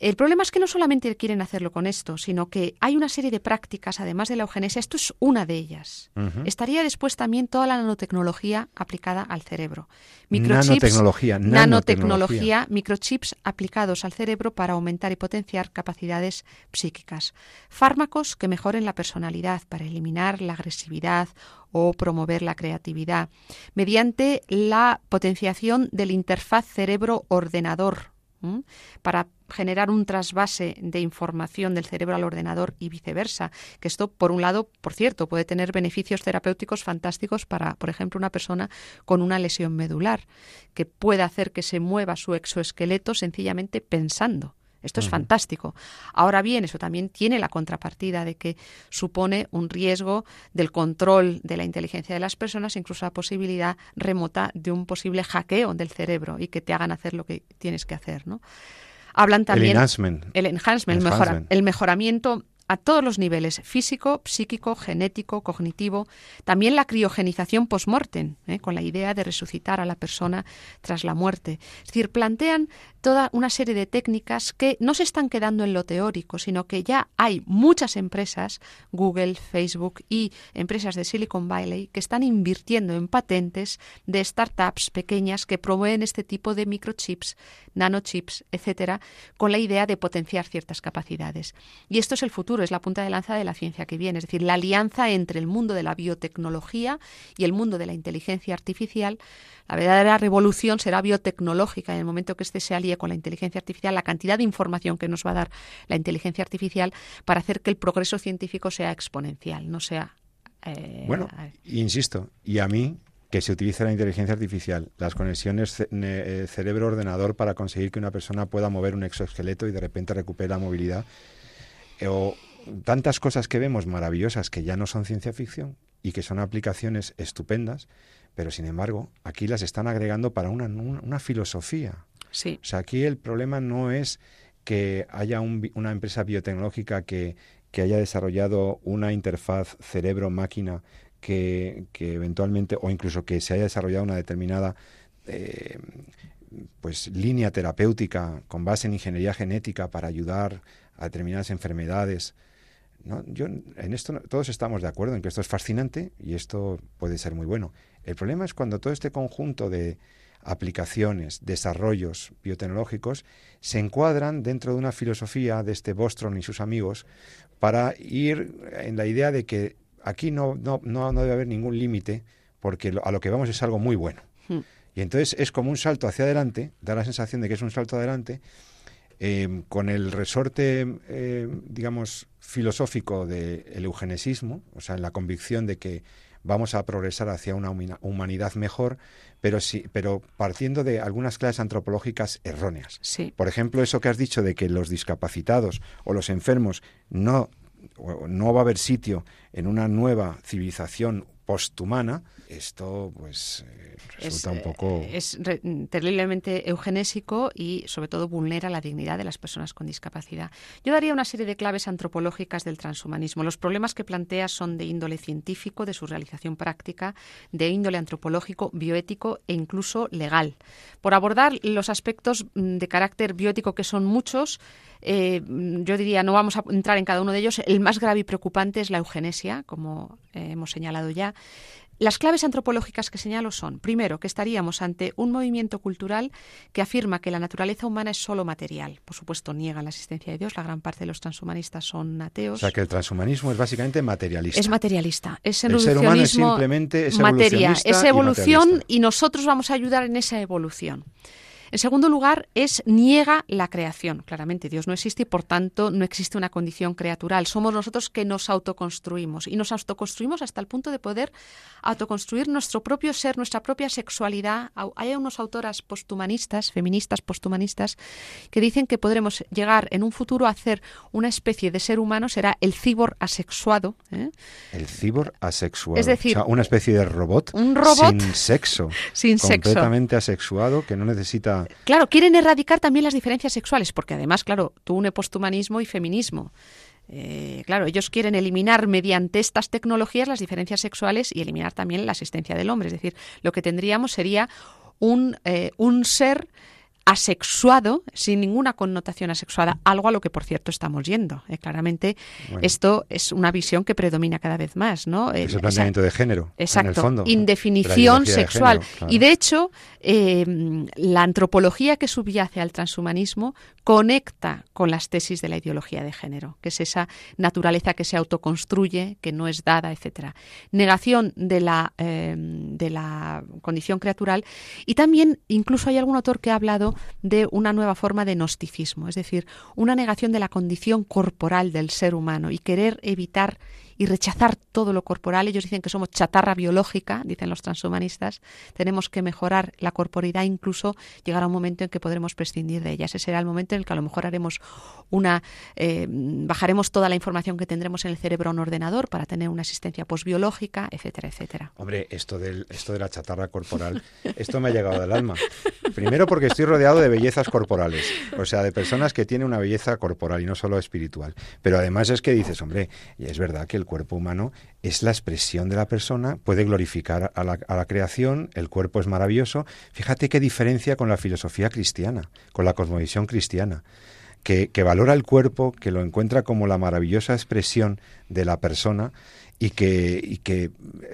El problema es que no solamente quieren hacerlo con esto, sino que hay una serie de prácticas, además de la eugenesia, esto es una de ellas. Estaría después también toda la nanotecnología aplicada al cerebro. nanotecnología, nanotecnología, microchips aplicados al cerebro para aumentar y potenciar capacidades psíquicas. Fármacos que mejoren la personalidad para eliminar la agresividad o promover la creatividad, mediante la potenciación del interfaz cerebro-ordenador para generar un trasvase de información del cerebro al ordenador y viceversa. Que esto, por un lado, por cierto, puede tener beneficios terapéuticos fantásticos para, por ejemplo, una persona con una lesión medular, que puede hacer que se mueva su exoesqueleto sencillamente pensando. Esto es fantástico. Ahora bien, eso también tiene la contrapartida de que supone un riesgo del control de la inteligencia de las personas, incluso la posibilidad remota de un posible hackeo del cerebro y que te hagan hacer lo que tienes que hacer, ¿no? Hablan también el enhancement, el, enhancement, el mejoramiento a todos los niveles, físico, psíquico, genético, cognitivo, también la criogenización post-mortem, ¿eh? con la idea de resucitar a la persona tras la muerte. Es decir, plantean toda una serie de técnicas que no se están quedando en lo teórico, sino que ya hay muchas empresas, Google, Facebook y empresas de Silicon Valley, que están invirtiendo en patentes de startups pequeñas que promueven este tipo de microchips, nanochips, etcétera, con la idea de potenciar ciertas capacidades. Y esto es el futuro futuro, es la punta de lanza de la ciencia que viene. Es decir, la alianza entre el mundo de la biotecnología y el mundo de la inteligencia artificial. La verdadera revolución será biotecnológica en el momento que éste se alíe con la inteligencia artificial, la cantidad de información que nos va a dar la inteligencia artificial para hacer que el progreso científico sea exponencial, no sea. Eh, bueno, insisto, y a mí que se utilice la inteligencia artificial, las conexiones eh, cerebro-ordenador para conseguir que una persona pueda mover un exoesqueleto y de repente recupere la movilidad. Eh, o tantas cosas que vemos maravillosas que ya no son ciencia ficción y que son aplicaciones estupendas, pero sin embargo aquí las están agregando para una, una, filosofía. Sí. O sea, aquí el problema no es que haya una empresa biotecnológica que, que haya desarrollado una interfaz cerebro-máquina que, eventualmente, o incluso que se haya desarrollado una determinada eh, pues línea terapéutica con base en ingeniería genética para ayudar a determinadas enfermedades. ¿no? Yo, en esto todos estamos de acuerdo en que esto es fascinante y esto puede ser muy bueno. El problema es cuando todo este conjunto de aplicaciones, desarrollos biotecnológicos se encuadran dentro de una filosofía de este Bostrom y sus amigos para ir en la idea de que aquí no, no, no, debe haber ningún límite porque a lo que vamos es algo muy bueno. Hmm. Y entonces es como un salto hacia adelante, da la sensación de que es un salto adelante, eh, con el resorte, eh, digamos, filosófico del eugenesismo, o sea, en la convicción de que vamos a progresar hacia una humanidad mejor, pero sí, pero partiendo de algunas clases antropológicas erróneas. Sí. Por ejemplo, eso que has dicho de que los discapacitados o los enfermos no no va a haber sitio en una nueva civilización posthumana, esto pues eh, resulta un poco... Eh, es terriblemente eugenésico y sobre todo vulnera la dignidad de las personas con discapacidad. Yo daría una serie de claves antropológicas del transhumanismo. Los problemas que plantea son de índole científico, de su realización práctica, de índole antropológico, bioético e incluso legal. Por abordar los aspectos mm, de carácter bioético que son muchos, eh, yo diría, no vamos a entrar en cada uno de ellos. El más grave y preocupante es la eugenesia, como eh, hemos señalado ya. Las claves antropológicas que señalo son, primero, que estaríamos ante un movimiento cultural que afirma que la naturaleza humana es solo material. Por supuesto, niegan la existencia de Dios. La gran parte de los transhumanistas son ateos. O sea, que el transhumanismo es básicamente materialista. Es materialista. Es el ser humano es simplemente materia. Es evolución y nosotros vamos a ayudar en esa evolución. En segundo lugar, es niega la creación. Claramente Dios no existe y por tanto no existe una condición creatural. Somos nosotros que nos autoconstruimos y nos autoconstruimos hasta el punto de poder autoconstruir nuestro propio ser, nuestra propia sexualidad. Hay unos autoras posthumanistas, feministas posthumanistas, que dicen que podremos llegar en un futuro a hacer una especie de ser humano, será el cibor asexuado. ¿eh? El cibor asexuado. Es decir, una especie de robot, un robot sin sexo, sin completamente asexuado que no necesita Claro, quieren erradicar también las diferencias sexuales, porque además, claro, tú une posthumanismo y feminismo. Eh, claro, ellos quieren eliminar mediante estas tecnologías las diferencias sexuales y eliminar también la existencia del hombre. Es decir, lo que tendríamos sería un, eh, un ser asexuado, sin ninguna connotación asexuada, algo a lo que, por cierto, estamos yendo. Eh, claramente, esto es una visión que predomina cada vez más. ¿no? Es el planteamiento de género. Exacto, en el fondo, indefinición sexual. Y de hecho, eh, la antropología que subyace al transhumanismo conecta con las tesis de la ideología de género, que es esa naturaleza que se autoconstruye, que no es dada, etcétera. Negación de la, eh, de la condición creatural y también incluso hay algún autor que ha hablado de una nueva forma de gnosticismo, es decir, una negación de la condición corporal del ser humano y querer evitar y rechazar todo lo corporal. Ellos dicen que somos chatarra biológica, dicen los transhumanistas. Tenemos que mejorar la corporidad, incluso llegar a un momento en que podremos prescindir de ella. Ese será el momento en el que a lo mejor haremos una, eh, bajaremos toda la información que tendremos en el cerebro a un ordenador para tener una asistencia posbiológica, etcétera, etcétera. Hombre, esto, del, esto de la chatarra corporal, esto me ha llegado del alma. Primero porque estoy rodeado de bellezas corporales, o sea, de personas que tienen una belleza corporal y no solo espiritual. Pero además es que dices, hombre, y es verdad que el cuerpo humano es la expresión de la persona, puede glorificar a la, creación, el cuerpo es maravilloso. Fíjate qué diferencia con la filosofía cristiana, con la cosmovisión cristiana. Que, que, valora el cuerpo, que lo encuentra como la maravillosa expresión de la persona y que, y que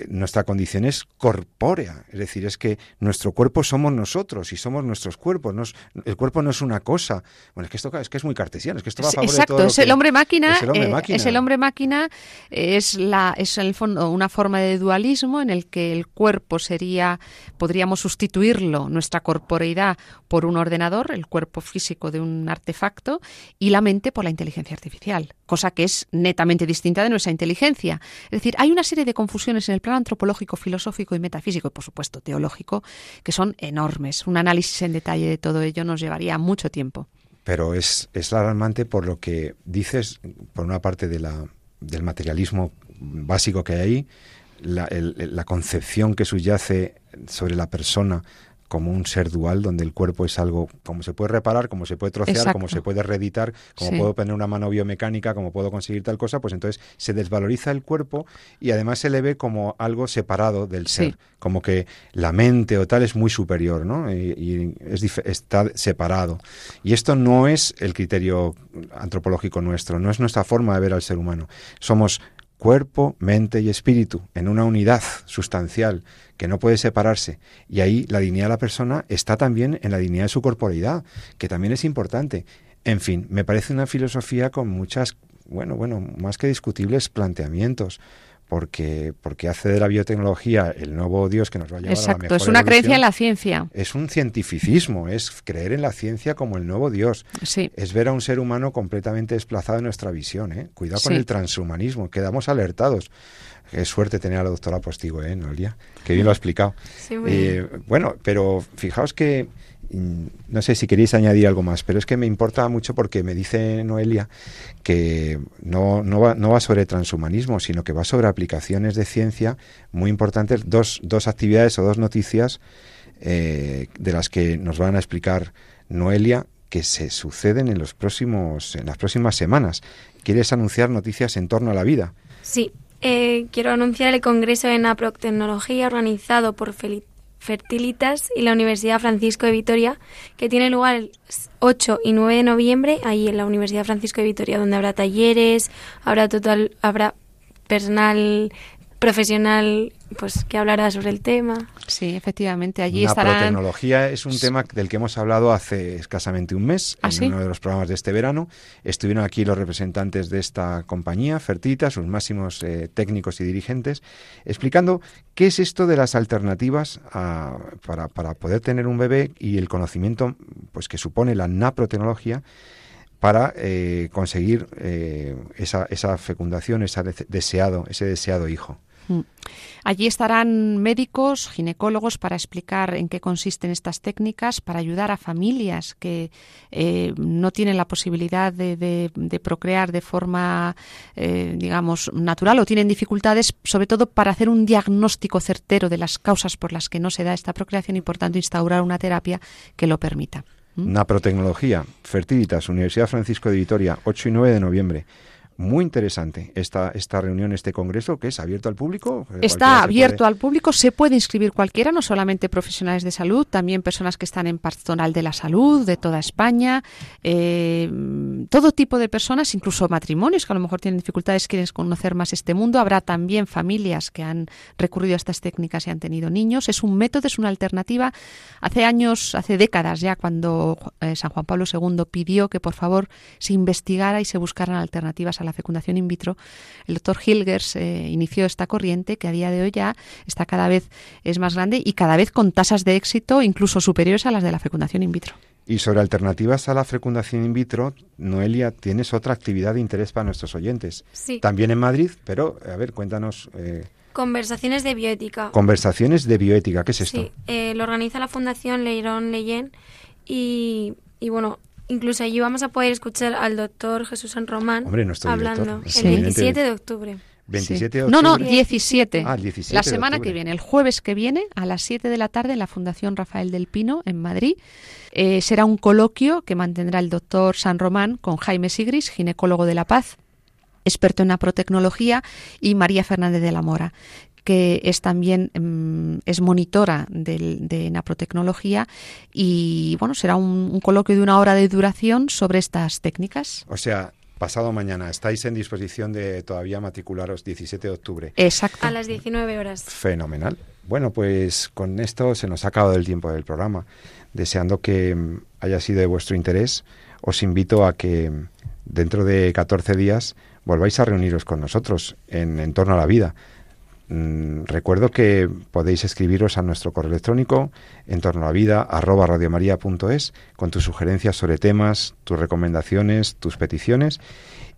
nuestra condición es corpórea, es decir, es que nuestro cuerpo somos nosotros y somos nuestros cuerpos, el cuerpo no es una cosa. Bueno, es que esto es que es muy cartesiano, es que esto va a favor Exacto, de todo es, el hombre máquina, es el hombre máquina, es el hombre máquina, es la es en el fondo una forma de dualismo en el que el cuerpo sería podríamos sustituirlo nuestra corporeidad por un ordenador, el cuerpo físico de un artefacto y la mente por la inteligencia artificial, cosa que es netamente distinta de nuestra inteligencia. Es decir, hay una serie de confusiones en el plano antropológico, filosófico y metafísico, y por supuesto teológico, que son enormes. Un análisis en detalle de todo ello nos llevaría mucho tiempo. Pero es, alarmante por lo que dices, por una parte del materialismo básico que hay ahí, la, la concepción que subyace sobre la persona como un ser dual donde el cuerpo es algo como se puede reparar, como se puede trocear, como se puede reeditar, como puedo poner una mano biomecánica, como puedo conseguir tal cosa, pues entonces se desvaloriza el cuerpo y además se le ve como algo separado del ser, como que la mente o tal es muy superior, ¿no? Y, es está separado. Y esto no es el criterio antropológico nuestro, no es nuestra forma de ver al ser humano. Somos cuerpo, mente y espíritu en una unidad sustancial que no puede separarse. Y ahí la dignidad de la persona está también en la dignidad de su corporeidad, que también es importante. En fin, me parece una filosofía con muchas, bueno, bueno, más que discutibles planteamientos porque, porque hace de la biotecnología el nuevo Dios que nos va a llevar a la mejor es una creencia en la ciencia. Es un cientificismo, es creer en la ciencia como el nuevo Dios. Sí. Es ver a un ser humano completamente desplazado en nuestra visión. ¿eh? Cuidado con el transhumanismo, quedamos alertados. Qué suerte tener a la doctora Postigo, ¿eh, Noelia? Qué bien lo ha explicado. Eh, bueno, pero fijaos que no sé si queréis añadir algo más, pero es que me importa mucho porque me dice Noelia que no, no, va, no va sobre transhumanismo, sino que va sobre aplicaciones de ciencia muy importantes, dos, dos actividades o dos noticias eh, de las que nos van a explicar Noelia que se suceden en los próximos en las próximas semanas. ¿Quieres anunciar noticias en torno a la vida? Sí, eh, quiero anunciar el Congreso en Tecnología organizado por Felipe Fertilitas y la Universidad Francisco de Vitoria, que tiene lugar el 8 y 9 de noviembre ahí en la Universidad Francisco de Vitoria, donde habrá talleres, habrá total, habrá personal profesional pues que hablará sobre el tema. Sí, efectivamente, allí la estarán... tecnología es un tema del que hemos hablado hace escasamente un mes ¿Ah, en uno de los programas de este verano. Estuvieron aquí los representantes de esta compañía, Fertita, sus máximos eh, técnicos y dirigentes, explicando qué es esto de las alternativas para, para poder tener un bebé y el conocimiento pues que supone la naprotecnología para eh, conseguir eh, esa, esa fecundación, esa deseado, ese deseado hijo. Mm. Allí estarán médicos, ginecólogos para explicar en qué consisten estas técnicas, para ayudar a familias que eh, no tienen la posibilidad de, procrear de forma, eh, digamos, natural o tienen dificultades, sobre todo para hacer un diagnóstico certero de las causas por las que no se da esta procreación y, por tanto, instaurar una terapia que lo permita. Naprotecnología, Fertilitas, Universidad Francisco de Vitoria, 8 y 9 de noviembre muy interesante esta, esta reunión, este congreso, que es abierto al público. Está abierto al público, se puede inscribir cualquiera, no solamente profesionales de salud, también personas que están en pastoral de la salud, de toda España, eh, todo tipo de personas, incluso matrimonios que a lo mejor tienen dificultades, quieren conocer más este mundo. Habrá también familias que han recurrido a estas técnicas y han tenido niños. Es un método, es una alternativa. Hace años, hace décadas ya, cuando eh, San Juan Pablo II pidió que por favor se investigara y se buscaran alternativas a la fecundación in vitro, el doctor Hilgers eh, inició esta corriente que a día de hoy ya está cada vez es más grande y cada vez con tasas de éxito incluso superiores a las de la fecundación in vitro. Y sobre alternativas a la fecundación in vitro, Noelia, tienes otra actividad de interés para nuestros oyentes. Sí. También en Madrid, pero a ver, cuéntanos. Eh, Conversaciones de bioética. Conversaciones de bioética, ¿qué es esto? Sí, eh, lo organiza la Fundación Leirón Leyen y, y bueno, Incluso allí vamos a poder escuchar al doctor Jesús San Román hablando el 27 de octubre. 27 de octubre. No, no, 17. Ah, 17 la semana que viene, el jueves que viene, a las 7 de la tarde, en la Fundación Rafael del Pino, en Madrid. Eh, será un coloquio que mantendrá el doctor San Román con Jaime Sigris, ginecólogo de La Paz, experto en aprotecnología, y María Fernández de la Mora que es también mm, es monitora de naprotecnología y bueno será un, coloquio de una hora de duración sobre estas técnicas. O sea, pasado mañana. Estáis en disposición de todavía matricularos 17 de octubre. Exacto. A las 19 horas. Fenomenal. Bueno, pues con esto se nos ha acabado el tiempo del programa. Deseando que mm, haya sido de vuestro interés, os invito a que mm, dentro de 14 días volváis a reuniros con nosotros en, en torno a la vida. Mm, recuerdo que podéis escribiros a nuestro correo electrónico en torno a vida arroba radiomaria.es con tus sugerencias sobre temas, tus recomendaciones, tus peticiones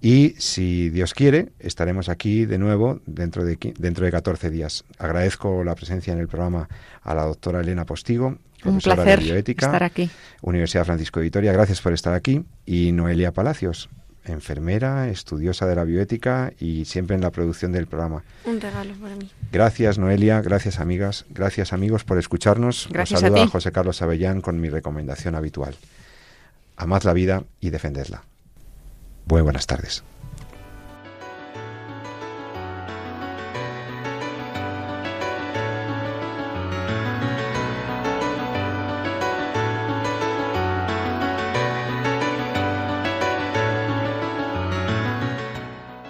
y si Dios quiere estaremos aquí de nuevo dentro de, dentro de 14 días. Agradezco la presencia en el programa a la doctora Elena Postigo, profesora de bioética, estar aquí. Universidad Francisco de Vitoria. Gracias por estar aquí y Noelia Palacios enfermera, estudiosa de la bioética y siempre en la producción del programa. Un regalo para mí. Gracias, Noelia. Gracias, amigas. Gracias, amigos, por escucharnos. Gracias Os saluda a, José Carlos Avellán con mi recomendación habitual. Amad la vida y defendedla. Muy buenas tardes.